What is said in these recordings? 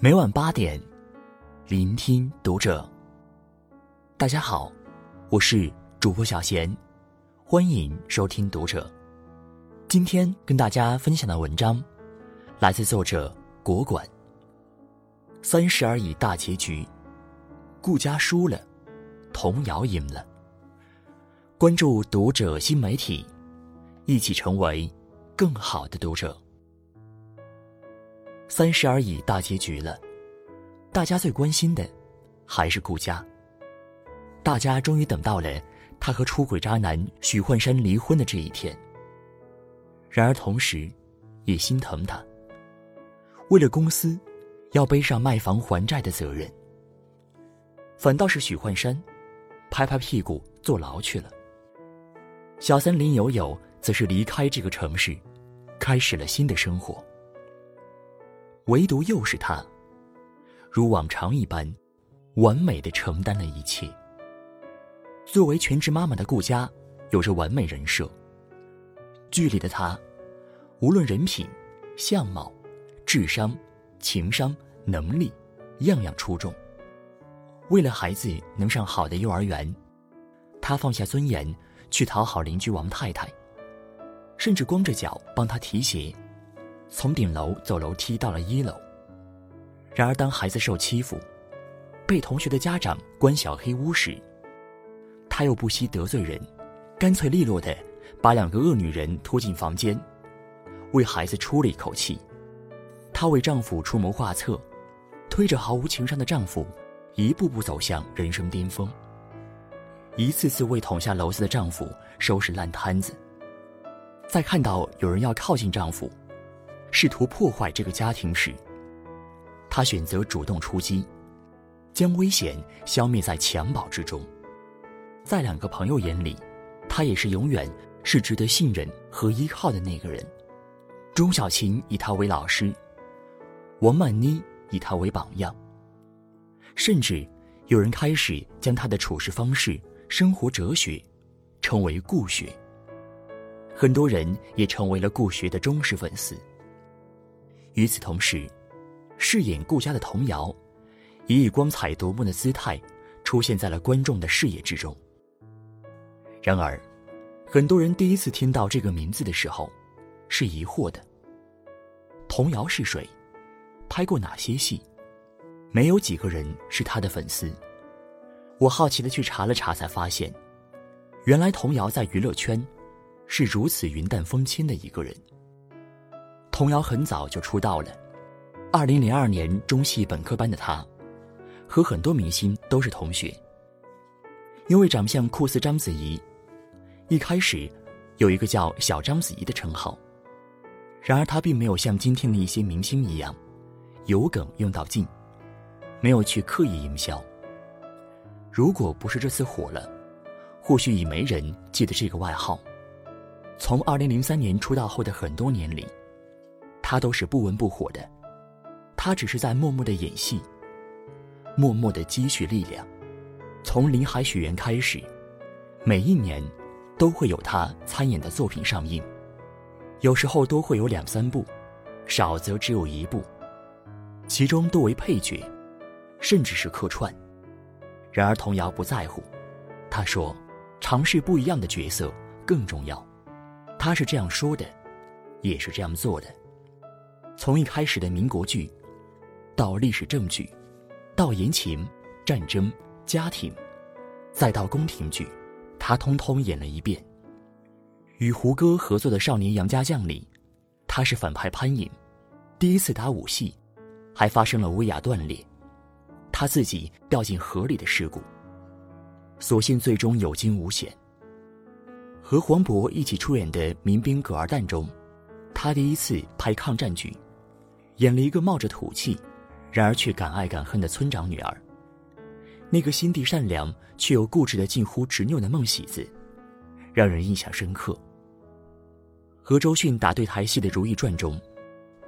每晚八点，聆听读者。大家好，我是主播小贤，欢迎收听读者。今天跟大家分享的文章，来自作者国管。三十而已大结局，顾家输了，童谣赢了。关注读者新媒体，一起成为更好的读者。三十而已大结局了，大家最关心的还是顾家。大家终于等到了他和出轨渣男许幻山离婚的这一天。然而同时，也心疼他。为了公司，要背上卖房还债的责任。反倒是许幻山，拍拍屁股坐牢去了。小三林有有则是离开这个城市，开始了新的生活。唯独又是他，如往常一般，完美的承担了一切。作为全职妈妈的顾佳，有着完美人设。剧里的她，无论人品、相貌、智商、情商、能力，样样出众。为了孩子能上好的幼儿园，她放下尊严去讨好邻居王太太，甚至光着脚帮她提鞋。从顶楼走楼梯到了一楼。然而，当孩子受欺负，被同学的家长关小黑屋时，他又不惜得罪人，干脆利落的把两个恶女人拖进房间，为孩子出了一口气。她为丈夫出谋划策，推着毫无情商的丈夫，一步步走向人生巅峰。一次次为捅下篓子的丈夫收拾烂摊子。在看到有人要靠近丈夫，试图破坏这个家庭时，他选择主动出击，将危险消灭在襁褓之中。在两个朋友眼里，他也是永远是值得信任和依靠的那个人。钟小琴以他为老师，王曼妮以他为榜样，甚至有人开始将他的处事方式、生活哲学称为“顾学”。很多人也成为了顾学的忠实粉丝。与此同时，饰演顾家的童谣，也以光彩夺目的姿态出现在了观众的视野之中。然而，很多人第一次听到这个名字的时候，是疑惑的。童谣是谁？拍过哪些戏？没有几个人是他的粉丝。我好奇的去查了查，才发现，原来童谣在娱乐圈是如此云淡风轻的一个人。童谣很早就出道了，二零零二年中戏本科班的她，和很多明星都是同学。因为长相酷似章子怡，一开始有一个叫“小章子怡”的称号。然而她并没有像今天的一些明星一样，有梗用到尽，没有去刻意营销。如果不是这次火了，或许已没人记得这个外号。从二零零三年出道后的很多年里。他都是不温不火的，他只是在默默的演戏，默默的积蓄力量。从《林海雪原》开始，每一年都会有他参演的作品上映，有时候都会有两三部，少则只有一部，其中多为配角，甚至是客串。然而童谣不在乎，他说：“尝试不一样的角色更重要。”他是这样说的，也是这样做的。从一开始的民国剧，到历史正剧，到言情、战争、家庭，再到宫廷剧，他通通演了一遍。与胡歌合作的《少年杨家将》里，他是反派潘颖，第一次打武戏，还发生了威亚断裂，他自己掉进河里的事故。所幸最终有惊无险。和黄渤一起出演的《民兵葛二蛋》中，他第一次拍抗战剧。演了一个冒着土气，然而却敢爱敢恨的村长女儿。那个心地善良却又固执的近乎执拗的孟喜子，让人印象深刻。和周迅打对台戏的《如懿传》中，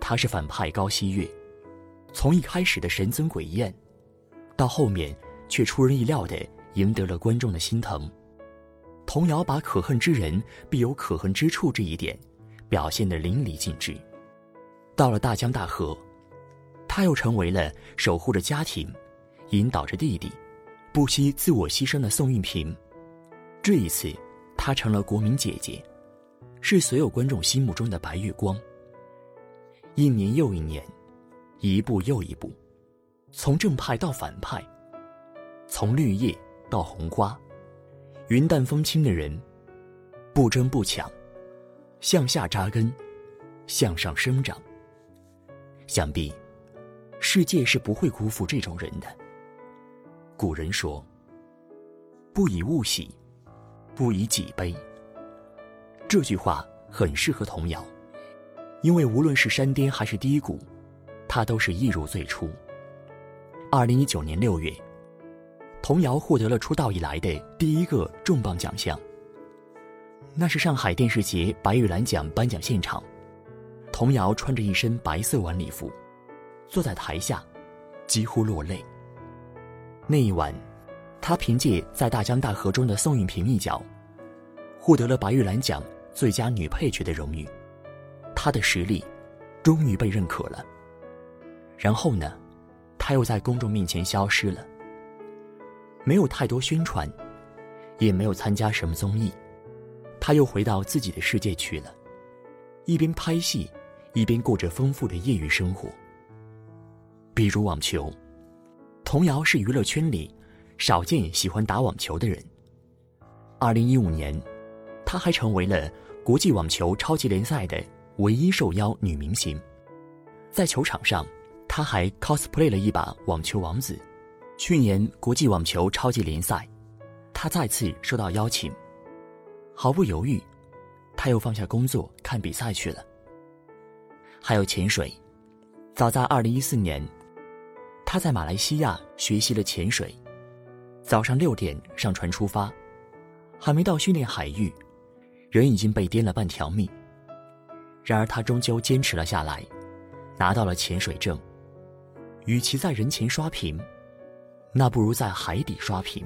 她是反派高希月。从一开始的神憎鬼厌，到后面却出人意料的赢得了观众的心疼。童谣把可恨之人必有可恨之处这一点，表现得淋漓尽致。到了大江大河，他又成为了守护着家庭、引导着弟弟、不惜自我牺牲的宋运平。这一次，她成了国民姐姐，是所有观众心目中的白月光。一年又一年，一步又一步，从正派到反派，从绿叶到红花，云淡风轻的人，不争不抢，向下扎根，向上生长。想必，世界是不会辜负这种人的。古人说：“不以物喜，不以己悲。”这句话很适合童谣，因为无论是山巅还是低谷，他都是一如最初。二零一九年六月，童谣获得了出道以来的第一个重磅奖项。那是上海电视节白玉兰奖颁奖现场。童谣穿着一身白色晚礼服，坐在台下，几乎落泪。那一晚，她凭借在《大江大河》中的宋运平一角，获得了白玉兰奖最佳女配角的荣誉。她的实力终于被认可了。然后呢，她又在公众面前消失了，没有太多宣传，也没有参加什么综艺，她又回到自己的世界去了，一边拍戏。一边过着丰富的业余生活，比如网球。童谣是娱乐圈里少见喜欢打网球的人。二零一五年，她还成为了国际网球超级联赛的唯一受邀女明星。在球场上，她还 cosplay 了一把网球王子。去年国际网球超级联赛，她再次受到邀请，毫不犹豫，她又放下工作看比赛去了。还有潜水，早在二零一四年，他在马来西亚学习了潜水，早上六点上船出发，还没到训练海域，人已经被颠了半条命。然而他终究坚持了下来，拿到了潜水证。与其在人前刷屏，那不如在海底刷屏，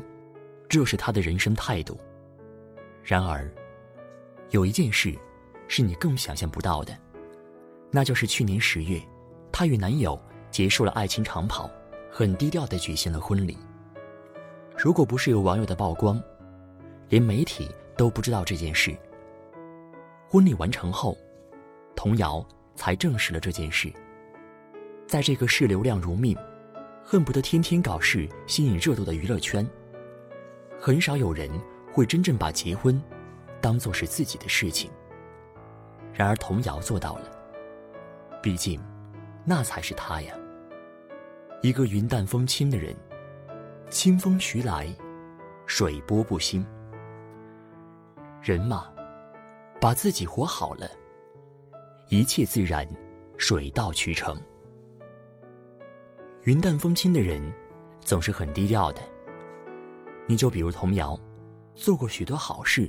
这是他的人生态度。然而，有一件事，是你更想象不到的。那就是去年十月，她与男友结束了爱情长跑，很低调的举行了婚礼。如果不是有网友的曝光，连媒体都不知道这件事。婚礼完成后，童谣才证实了这件事。在这个视流量如命、恨不得天天搞事吸引热度的娱乐圈，很少有人会真正把结婚当做是自己的事情。然而童谣做到了。毕竟，那才是他呀。一个云淡风轻的人，清风徐来，水波不兴。人嘛，把自己活好了，一切自然，水到渠成。云淡风轻的人，总是很低调的。你就比如童谣，做过许多好事，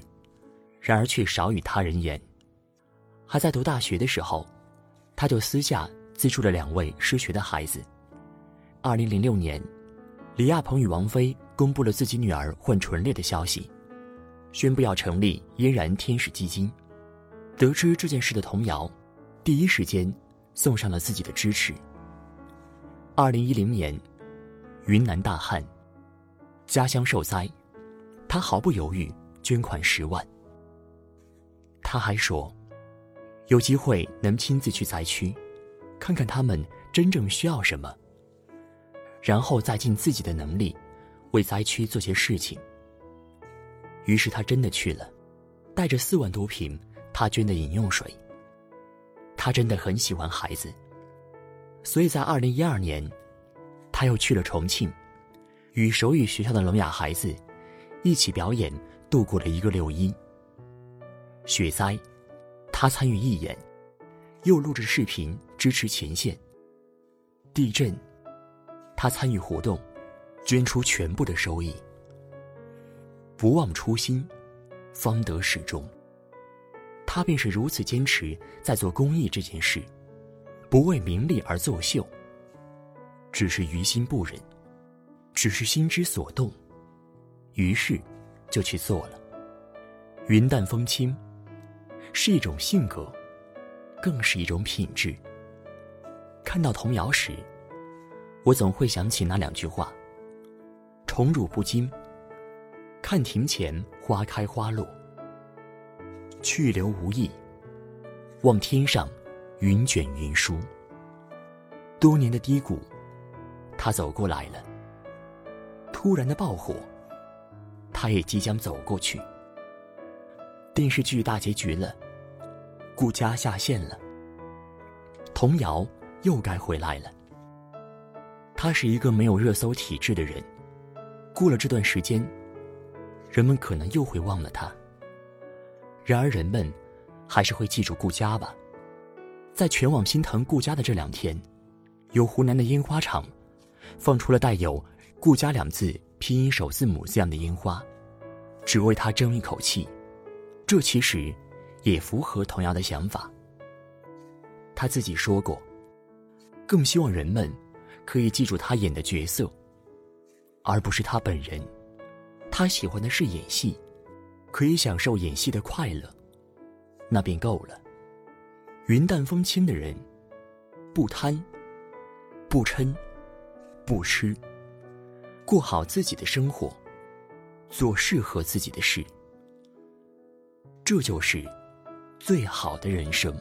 然而却少与他人言。还在读大学的时候。他就私下资助了两位失学的孩子。二零零六年，李亚鹏与王菲公布了自己女儿患唇裂的消息，宣布要成立嫣然天使基金。得知这件事的童谣，第一时间送上了自己的支持。二零一零年，云南大旱，家乡受灾，他毫不犹豫捐款十万。他还说。有机会能亲自去灾区，看看他们真正需要什么，然后再尽自己的能力，为灾区做些事情。于是他真的去了，带着四万多瓶他捐的饮用水。他真的很喜欢孩子，所以在二零一二年，他又去了重庆，与手语学校的聋哑孩子一起表演，度过了一个六一。雪灾。他参与义演，又录制视频支持前线。地震，他参与活动，捐出全部的收益。不忘初心，方得始终。他便是如此坚持在做公益这件事，不为名利而作秀。只是于心不忍，只是心之所动，于是就去做了。云淡风轻。是一种性格，更是一种品质。看到童谣时，我总会想起那两句话：“宠辱不惊，看庭前花开花落；去留无意，望天上云卷云舒。”多年的低谷，他走过来了；突然的爆火，他也即将走过去。电视剧大结局了，顾佳下线了，童谣又该回来了。他是一个没有热搜体质的人，过了这段时间，人们可能又会忘了他。然而，人们还是会记住顾佳吧。在全网心疼顾佳的这两天。有湖南的烟花厂，放出了带有“顾家”两字拼音首字母这样的烟花，只为他争一口气。这其实也符合童谣的想法。他自己说过，更希望人们可以记住他演的角色，而不是他本人。他喜欢的是演戏，可以享受演戏的快乐，那便够了。云淡风轻的人，不贪。不嗔，不痴，过好自己的生活，做适合自己的事，这就是最好的人生。